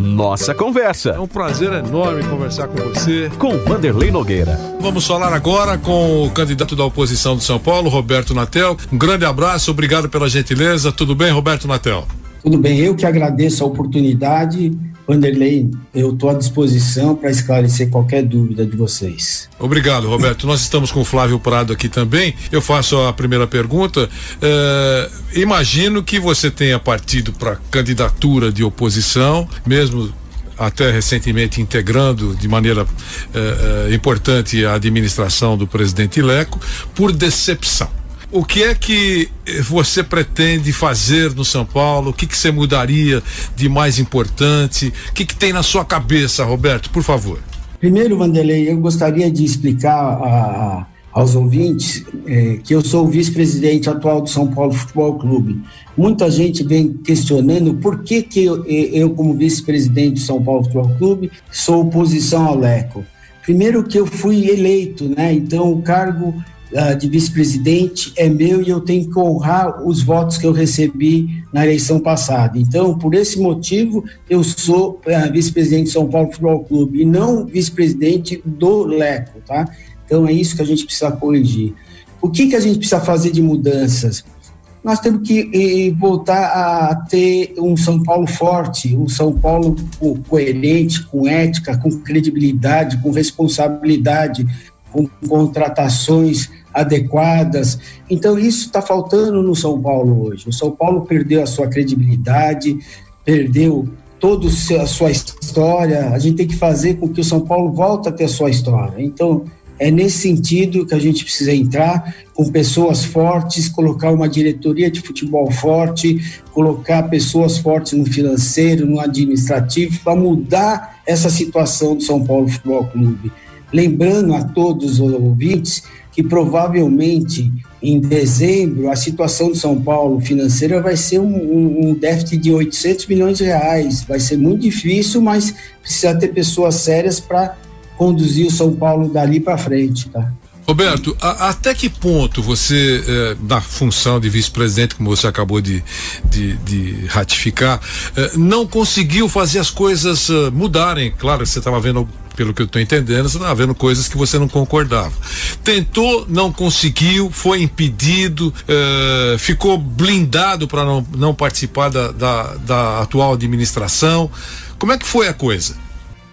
Nossa Conversa. É um prazer enorme conversar com você. Com Vanderlei Nogueira. Vamos falar agora com o candidato da oposição de São Paulo, Roberto Natel. Um grande abraço, obrigado pela gentileza. Tudo bem, Roberto Natel? Tudo bem, eu que agradeço a oportunidade. Vanderlei, eu estou à disposição para esclarecer qualquer dúvida de vocês. Obrigado, Roberto. Nós estamos com o Flávio Prado aqui também. Eu faço a primeira pergunta. É, imagino que você tenha partido para candidatura de oposição, mesmo até recentemente integrando de maneira eh, eh, importante a administração do presidente Leco, por decepção. O que é que você pretende fazer no São Paulo? O que, que você mudaria de mais importante? O que, que tem na sua cabeça, Roberto? Por favor. Primeiro, Vanderlei, eu gostaria de explicar a, aos ouvintes é, que eu sou o vice-presidente atual do São Paulo Futebol Clube. Muita gente vem questionando por que, que eu, eu como vice-presidente do São Paulo Futebol Clube, sou oposição ao Leco. Primeiro que eu fui eleito, né? Então o cargo uh, de vice-presidente é meu e eu tenho que honrar os votos que eu recebi na eleição passada. Então, por esse motivo, eu sou uh, vice-presidente de São Paulo Futebol Clube e não vice-presidente do Leco, tá? Então, é isso que a gente precisa corrigir. O que, que a gente precisa fazer de mudanças? Nós temos que voltar a ter um São Paulo forte, um São Paulo coerente, com ética, com credibilidade, com responsabilidade, com contratações adequadas. Então, isso está faltando no São Paulo hoje. O São Paulo perdeu a sua credibilidade, perdeu toda a sua história. A gente tem que fazer com que o São Paulo volte a ter a sua história. Então, é nesse sentido que a gente precisa entrar com pessoas fortes, colocar uma diretoria de futebol forte, colocar pessoas fortes no financeiro, no administrativo, para mudar essa situação do São Paulo Futebol Clube. Lembrando a todos os ouvintes que provavelmente em dezembro a situação de São Paulo financeira vai ser um, um, déficit de 800 milhões de reais. Vai ser muito difícil, mas precisa ter pessoas sérias para conduzir o São Paulo dali para frente, tá? Roberto, a, até que ponto você, eh, na função de vice-presidente, como você acabou de, de, de ratificar, eh, não conseguiu fazer as coisas uh, mudarem? Claro, você estava vendo pelo que eu estou entendendo, você está vendo coisas que você não concordava. Tentou, não conseguiu, foi impedido, eh, ficou blindado para não, não participar da, da, da atual administração. Como é que foi a coisa?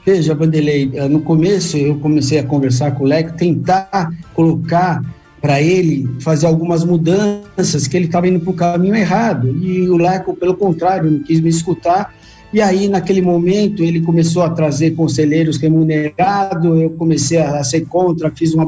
Veja, Vanderlei, eh, no começo eu comecei a conversar com o Leco, tentar colocar para ele fazer algumas mudanças, que ele estava indo para o caminho errado. E o Leco, pelo contrário, não quis me escutar e aí, naquele momento, ele começou a trazer conselheiros remunerados, eu comecei a ser contra, fiz um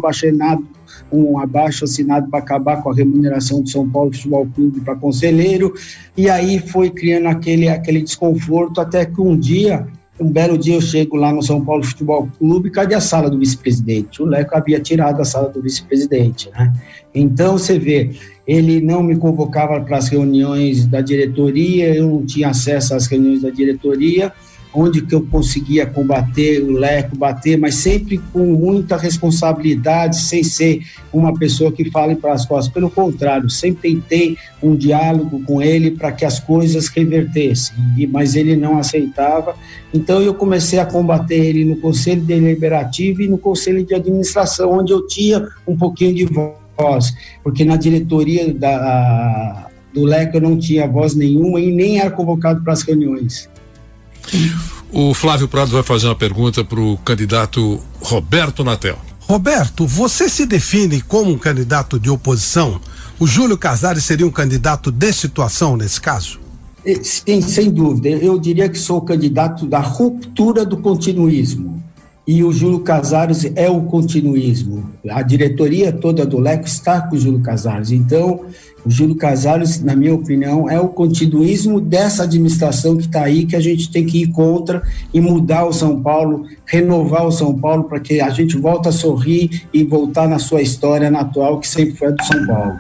um abaixo assinado para acabar com a remuneração do São Paulo Futebol Clube para conselheiro, e aí foi criando aquele, aquele desconforto, até que um dia um belo dia eu chego lá no São Paulo Futebol Clube, cadê a sala do vice-presidente? O Leco havia tirado a sala do vice-presidente, né? Então você vê, ele não me convocava para as reuniões da diretoria, eu não tinha acesso às reuniões da diretoria, onde que eu conseguia combater o leco, bater, mas sempre com muita responsabilidade, sem ser uma pessoa que fale para as costas. Pelo contrário, sempre tentei um diálogo com ele para que as coisas revertessem, mas ele não aceitava. Então eu comecei a combater ele no conselho deliberativo e no conselho de administração, onde eu tinha um pouquinho de voz, porque na diretoria da, do LECO eu não tinha voz nenhuma e nem era convocado para as reuniões. O Flávio Prado vai fazer uma pergunta para o candidato Roberto Natel. Roberto, você se define como um candidato de oposição? O Júlio Casares seria um candidato de situação nesse caso? Sim, sem dúvida. Eu diria que sou candidato da ruptura do continuismo. E o Júlio Casares é o continuismo. A diretoria toda do Leco está com o Júlio Casares. Então, o Júlio Casares, na minha opinião, é o continuismo dessa administração que está aí, que a gente tem que ir contra e mudar o São Paulo, renovar o São Paulo para que a gente volte a sorrir e voltar na sua história natural, que sempre foi a do São Paulo.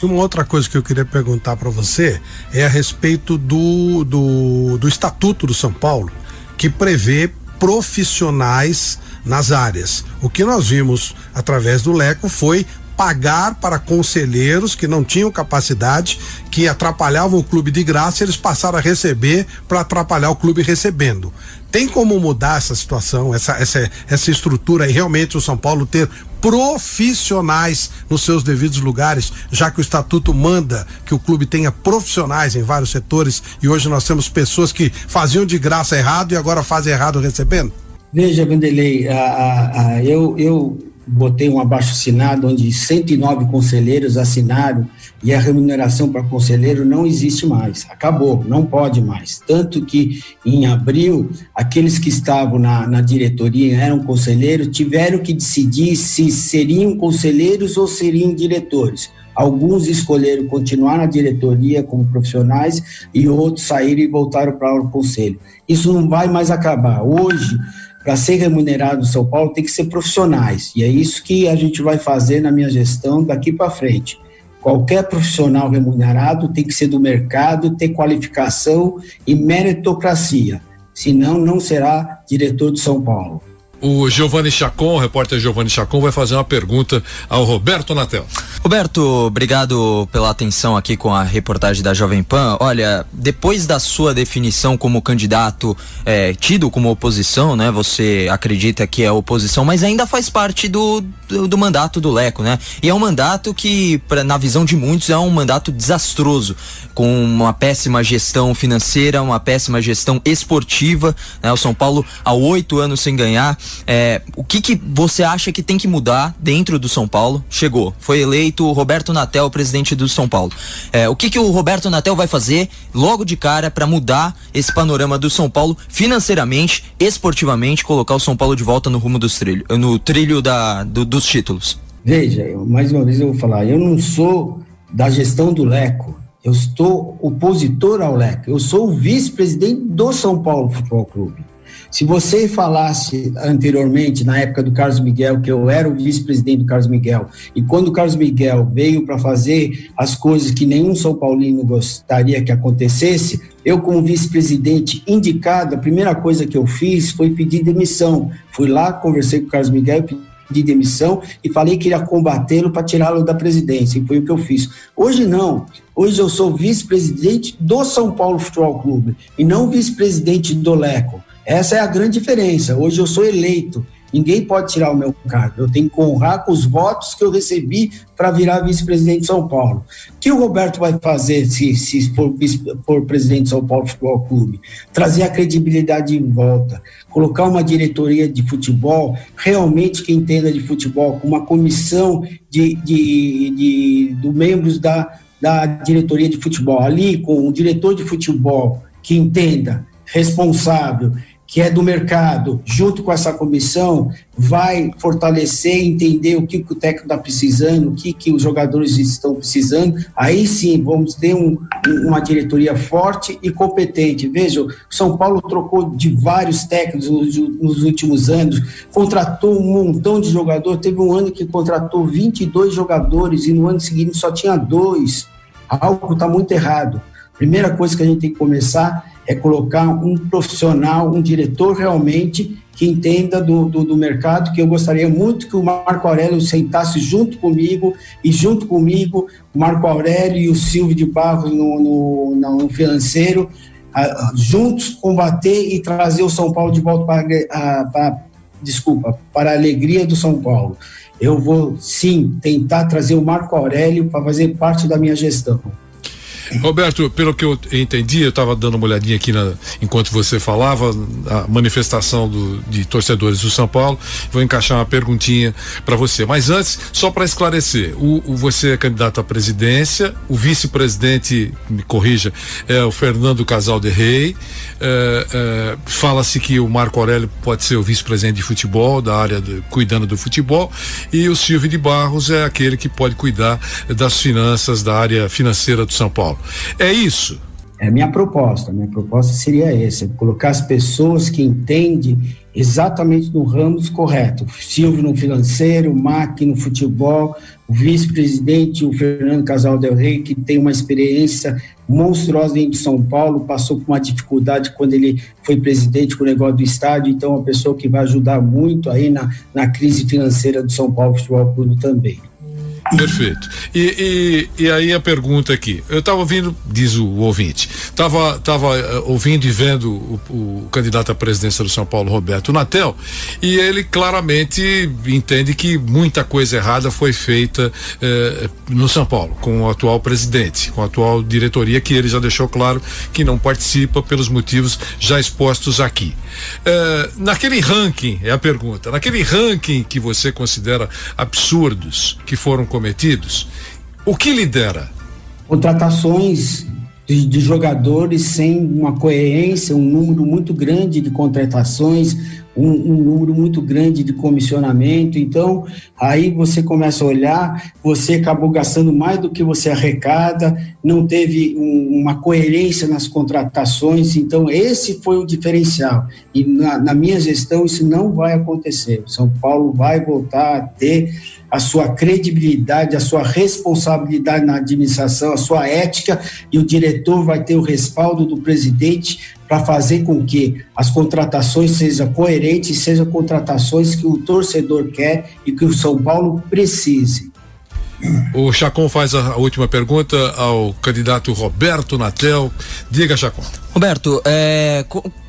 E uma outra coisa que eu queria perguntar para você é a respeito do, do, do Estatuto do São Paulo, que prevê profissionais nas áreas. O que nós vimos através do Leco foi pagar para conselheiros que não tinham capacidade, que atrapalhavam o clube de graça, eles passaram a receber para atrapalhar o clube recebendo. Tem como mudar essa situação, essa, essa, essa estrutura e realmente o São Paulo ter profissionais nos seus devidos lugares, já que o estatuto manda que o clube tenha profissionais em vários setores e hoje nós temos pessoas que faziam de graça errado e agora fazem errado recebendo? Veja, Vanderlei, a, a, a, eu, eu botei um abaixo assinado onde 109 conselheiros assinaram e a remuneração para conselheiro não existe mais, acabou, não pode mais. Tanto que em abril, aqueles que estavam na, na diretoria eram conselheiros, tiveram que decidir se seriam conselheiros ou seriam diretores. Alguns escolheram continuar na diretoria como profissionais e outros saíram e voltaram para o conselho. Isso não vai mais acabar. Hoje, para ser remunerado no São Paulo tem que ser profissionais. E é isso que a gente vai fazer na minha gestão daqui para frente. Qualquer profissional remunerado tem que ser do mercado, ter qualificação e meritocracia. Senão, não será diretor de São Paulo. O Giovanni Chacon, o repórter Giovanni Chacon, vai fazer uma pergunta ao Roberto Natel. Roberto, obrigado pela atenção aqui com a reportagem da Jovem Pan. Olha, depois da sua definição como candidato é, tido como oposição, né? Você acredita que é oposição, mas ainda faz parte do, do, do mandato do Leco, né? E é um mandato que, pra, na visão de muitos, é um mandato desastroso, com uma péssima gestão financeira, uma péssima gestão esportiva. Né? O São Paulo há oito anos sem ganhar. É, o que, que você acha que tem que mudar dentro do São Paulo? Chegou, foi eleito o Roberto Natel, presidente do São Paulo. É, o que, que o Roberto Natel vai fazer logo de cara para mudar esse panorama do São Paulo financeiramente, esportivamente, colocar o São Paulo de volta no rumo dos trilhos, no trilho da, do, dos títulos? Veja, mais uma vez eu vou falar, eu não sou da gestão do Leco. Eu estou opositor ao Leco. Eu sou o vice-presidente do São Paulo Futebol Clube. Se você falasse anteriormente, na época do Carlos Miguel, que eu era o vice-presidente do Carlos Miguel, e quando o Carlos Miguel veio para fazer as coisas que nenhum São Paulino gostaria que acontecesse, eu, como vice-presidente indicado, a primeira coisa que eu fiz foi pedir demissão. Fui lá, conversei com o Carlos Miguel, pedi demissão e falei que iria combatê-lo para tirá-lo da presidência, e foi o que eu fiz. Hoje não, hoje eu sou vice-presidente do São Paulo Futebol Clube e não vice-presidente do Leco. Essa é a grande diferença. Hoje eu sou eleito. Ninguém pode tirar o meu cargo. Eu tenho que honrar com os votos que eu recebi para virar vice-presidente de São Paulo. O que o Roberto vai fazer se, se for, for presidente de São Paulo Futebol Clube? Trazer a credibilidade em volta, colocar uma diretoria de futebol realmente que entenda de futebol, com uma comissão de, de, de, de membros da, da diretoria de futebol, ali com um diretor de futebol que entenda, responsável que é do mercado, junto com essa comissão, vai fortalecer, entender o que, o técnico está precisando, o que, que os jogadores estão precisando. Aí sim, vamos ter um, uma diretoria forte e competente. Veja, o São Paulo trocou de vários técnicos nos, nos últimos anos, contratou um montão de jogadores. Teve um ano que contratou 22 jogadores e no ano seguinte só tinha dois. Algo está muito errado. Primeira coisa que a gente tem que começar é colocar um profissional, um diretor realmente que entenda do, do, do, mercado, que eu gostaria muito que o Marco Aurélio sentasse junto comigo e junto comigo o Marco Aurélio e o Silvio de Barros no, no, no financeiro, juntos combater e trazer o São Paulo de volta para, a, para desculpa, para a alegria do São Paulo. Eu vou sim tentar trazer o Marco Aurélio para fazer parte da minha gestão. Roberto, pelo que eu entendi, eu estava dando uma olhadinha aqui na, enquanto você falava, a manifestação do, de torcedores do São Paulo. Vou encaixar uma perguntinha para você. Mas antes, só para esclarecer, o, o, você é candidato à presidência, o vice-presidente, me corrija, é o Fernando Casal de Rei. É, é, Fala-se que o Marco Aurélio pode ser o vice-presidente de futebol, da área cuidando do futebol, e o Silvio de Barros é aquele que pode cuidar das finanças, da área financeira do São Paulo. É isso. É minha proposta. Minha proposta seria essa: colocar as pessoas que entendem exatamente no ramos correto. Silvio no financeiro, Mac no futebol, o vice-presidente, o Fernando Casal Del Rey, que tem uma experiência monstruosa dentro de São Paulo, passou por uma dificuldade quando ele foi presidente com o negócio do estádio, então é uma pessoa que vai ajudar muito aí na, na crise financeira do São Paulo Futebol Clube também. Perfeito. E, e, e, aí a pergunta aqui. Eu estava ouvindo, diz o ouvinte, estava tava, uh, ouvindo e vendo o, o, candidato à presidência do São Paulo, Roberto Natel, e ele claramente entende que muita coisa errada foi feita uh, no São Paulo, com o atual presidente, com a atual diretoria, que ele já deixou claro que não participa pelos motivos já expostos aqui. Uh, naquele ranking, é a pergunta, naquele ranking que você considera absurdos, que foram cometidos, o que lidera? Contratações de, de, jogadores sem uma coerência, um número muito grande de contratações, um, um, número muito grande de comissionamento. Então, aí você começa a olhar, você acabou gastando mais do que você arrecada, não teve um, uma coerência nas contratações. Então, esse foi o diferencial. E na, na minha gestão, isso não vai acontecer. São Paulo vai voltar a ter a sua credibilidade, a sua responsabilidade na administração, a sua ética, e o diretor vai ter o respaldo do presidente para fazer com que as contratações sejam coerentes, sejam contratações que o torcedor quer e que o São Paulo precise. O Chacon faz a última pergunta ao candidato Roberto Natel. Diga, Chacon. Roberto, é,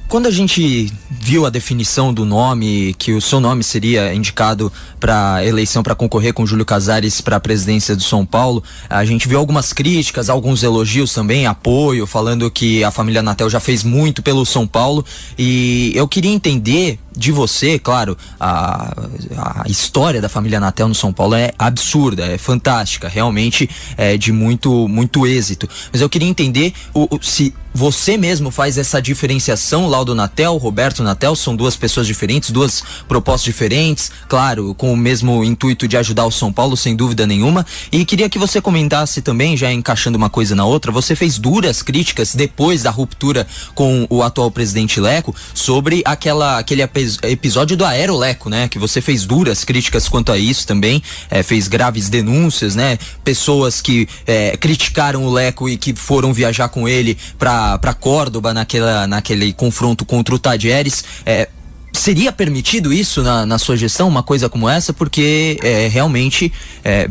quando a gente viu a definição do nome, que o seu nome seria indicado para eleição para concorrer com Júlio Casares para a presidência do São Paulo, a gente viu algumas críticas, alguns elogios também, apoio, falando que a família Natel já fez muito pelo São Paulo. E eu queria entender de você, claro, a, a história da família Natel no São Paulo é absurda, é fantástica, realmente é de muito, muito êxito. Mas eu queria entender o, o se você mesmo faz essa diferenciação, Laudo Natel, Roberto Natel, são duas pessoas diferentes, duas propostas diferentes, claro, com o mesmo intuito de ajudar o São Paulo, sem dúvida nenhuma. E queria que você comentasse também, já encaixando uma coisa na outra, você fez duras críticas depois da ruptura com o atual presidente Leco sobre aquela, aquele episódio do Aeroleco, né? Que você fez duras críticas quanto a isso também, é, fez graves denúncias, né? Pessoas que é, criticaram o Leco e que foram viajar com ele para para Córdoba naquela, naquele confronto contra o Tadieres. É, seria permitido isso na, na sua gestão, uma coisa como essa? Porque é, realmente é,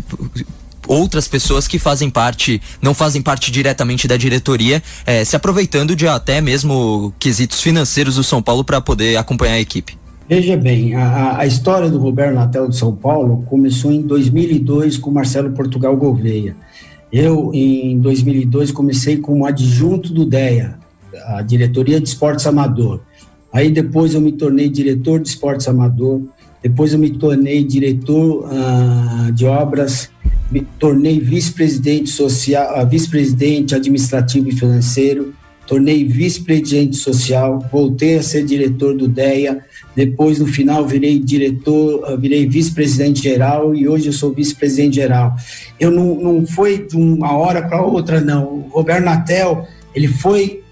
outras pessoas que fazem parte, não fazem parte diretamente da diretoria, é, se aproveitando de até mesmo quesitos financeiros do São Paulo para poder acompanhar a equipe. Veja bem, a, a, história do Roberto Natel de São Paulo começou em 2002 com Marcelo Portugal Gouveia. Eu, em 2002, comecei como adjunto do DEA, a Diretoria de Esportes Amador. Aí depois eu me tornei diretor de esportes amador, depois eu me tornei diretor uh, de obras, me tornei vice-presidente social, uh, vice-presidente administrativo e financeiro, tornei vice-presidente social, voltei a ser diretor do DEA, depois no final virei diretor, ah, virei vice-presidente geral e hoje eu sou vice-presidente geral. Eu não, não foi de uma hora para outra, não. O Roberto Natel, ele foi,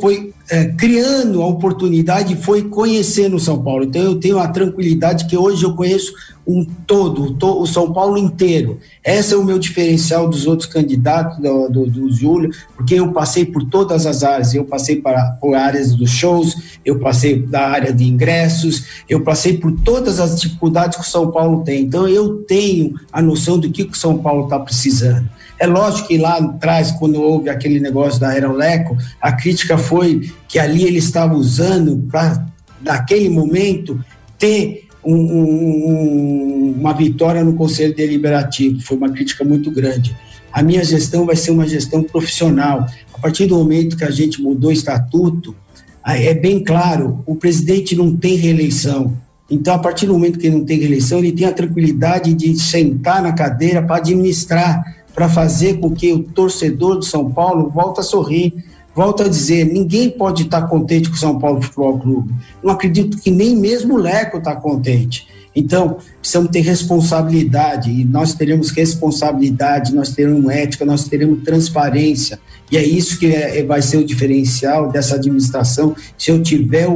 foi é, criando a oportunidade foi conhecendo São Paulo. Então eu tenho a tranquilidade que hoje eu conheço um todo, o São Paulo inteiro. Esse é o meu diferencial dos outros candidatos do, do, do Júlio, porque eu passei por todas as áreas. Eu passei para, por áreas dos shows, eu passei da área de ingressos, eu passei por todas as dificuldades que o São Paulo tem. Então eu tenho a noção do que o São Paulo está precisando. É lógico que lá atrás, quando houve aquele negócio da Aeroleco, a crítica foi que ali ele estava usando para, naquele momento, ter um, um, uma vitória no Conselho Deliberativo. Foi uma crítica muito grande. a minha gestão vai ser uma gestão profissional. A partir do momento que a gente mudou o estatuto, é bem claro, o presidente não tem reeleição. Então, a partir do momento que ele não tem reeleição, ele tem a tranquilidade de sentar na cadeira para administrar, para fazer com que o torcedor do São Paulo volte a sorrir, volta a dizer, ninguém pode estar contente com o São Paulo Futebol Clube. Não acredito que nem mesmo o Leco está contente. Então, precisamos ter responsabilidade, e nós teremos responsabilidade, nós teremos ética, nós teremos transparência, e é isso que é, vai ser o diferencial dessa administração, se eu tiver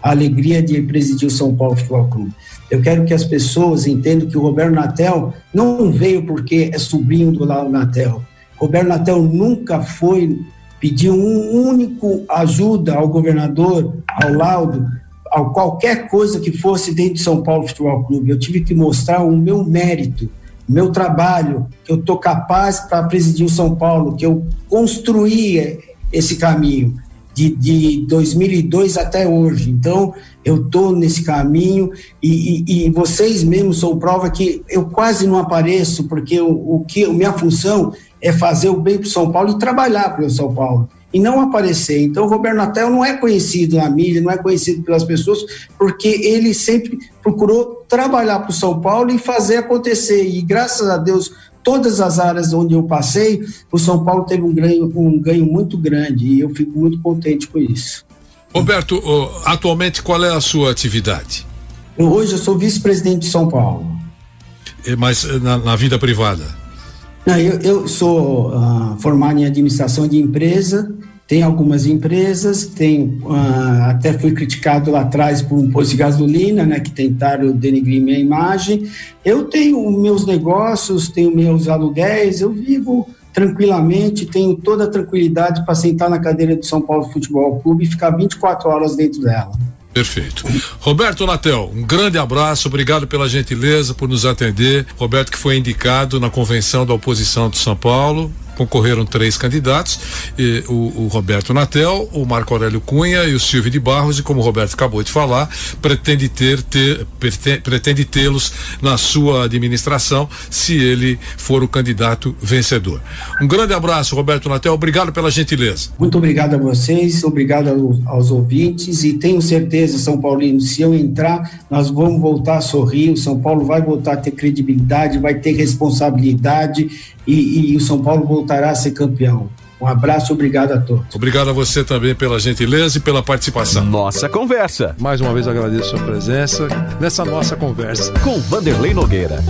a alegria de presidir o São Paulo Futebol Clube. Eu quero que as pessoas entendam que o Roberto Natel não veio porque é sobrinho do Laudo Natel. Roberto Natel nunca foi pedir um único ajuda ao governador, ao Laudo, a qualquer coisa que fosse dentro de São Paulo Futebol Clube. Eu tive que mostrar o meu mérito, meu trabalho, que eu estou capaz para presidir o São Paulo, que eu construí esse caminho de, de 2002 até hoje. Então, eu estou nesse caminho e, e, e, vocês mesmos são prova que eu quase não apareço, porque o, o que a minha função é fazer o bem para o São Paulo e trabalhar para o São Paulo e não aparecer. Então, o Roberto Natel não é conhecido na mídia, não é conhecido pelas pessoas, porque ele sempre procurou trabalhar para o São Paulo e fazer acontecer. E graças a Deus, todas as áreas onde eu passei, o São Paulo teve um ganho, um ganho muito grande e eu fico muito contente com isso. Roberto, atualmente qual é a sua atividade? Hoje eu sou vice-presidente de São Paulo. Mas na, na vida privada? Não, eu, eu sou uh, formado em administração de empresa, tenho algumas empresas, tenho, uh, até fui criticado lá atrás por um posto de gasolina, né, que tentaram denegrir minha imagem. Eu tenho meus negócios, tenho meus aluguéis, eu vivo tranquilamente, tenho toda a tranquilidade para sentar na cadeira do São Paulo Futebol Clube e ficar 24 horas dentro dela. Perfeito. Roberto Natel, um grande abraço, obrigado pela gentileza por nos atender. Roberto que foi indicado na convenção da oposição de São Paulo, concorreram três candidatos, o, o, Roberto Natel, o Marco Aurélio Cunha e o Silvio de Barros, e como o Roberto acabou de falar, pretende ter, ter pretende tê-los na sua administração se ele for o candidato vencedor. Um grande abraço, Roberto Natel, obrigado pela gentileza. Muito obrigado a vocês, obrigado aos ouvintes e tenho certeza, São Paulino, se eu entrar, nós vamos voltar a sorrir, o São Paulo vai voltar a ter credibilidade, vai ter responsabilidade e, e o São Paulo voltará a ser campeão. Um abraço, obrigado a todos. Obrigado a você também pela gentileza e pela participação. Nossa conversa. Mais uma vez agradeço a sua presença nessa nossa conversa. Com Vanderlei Nogueira.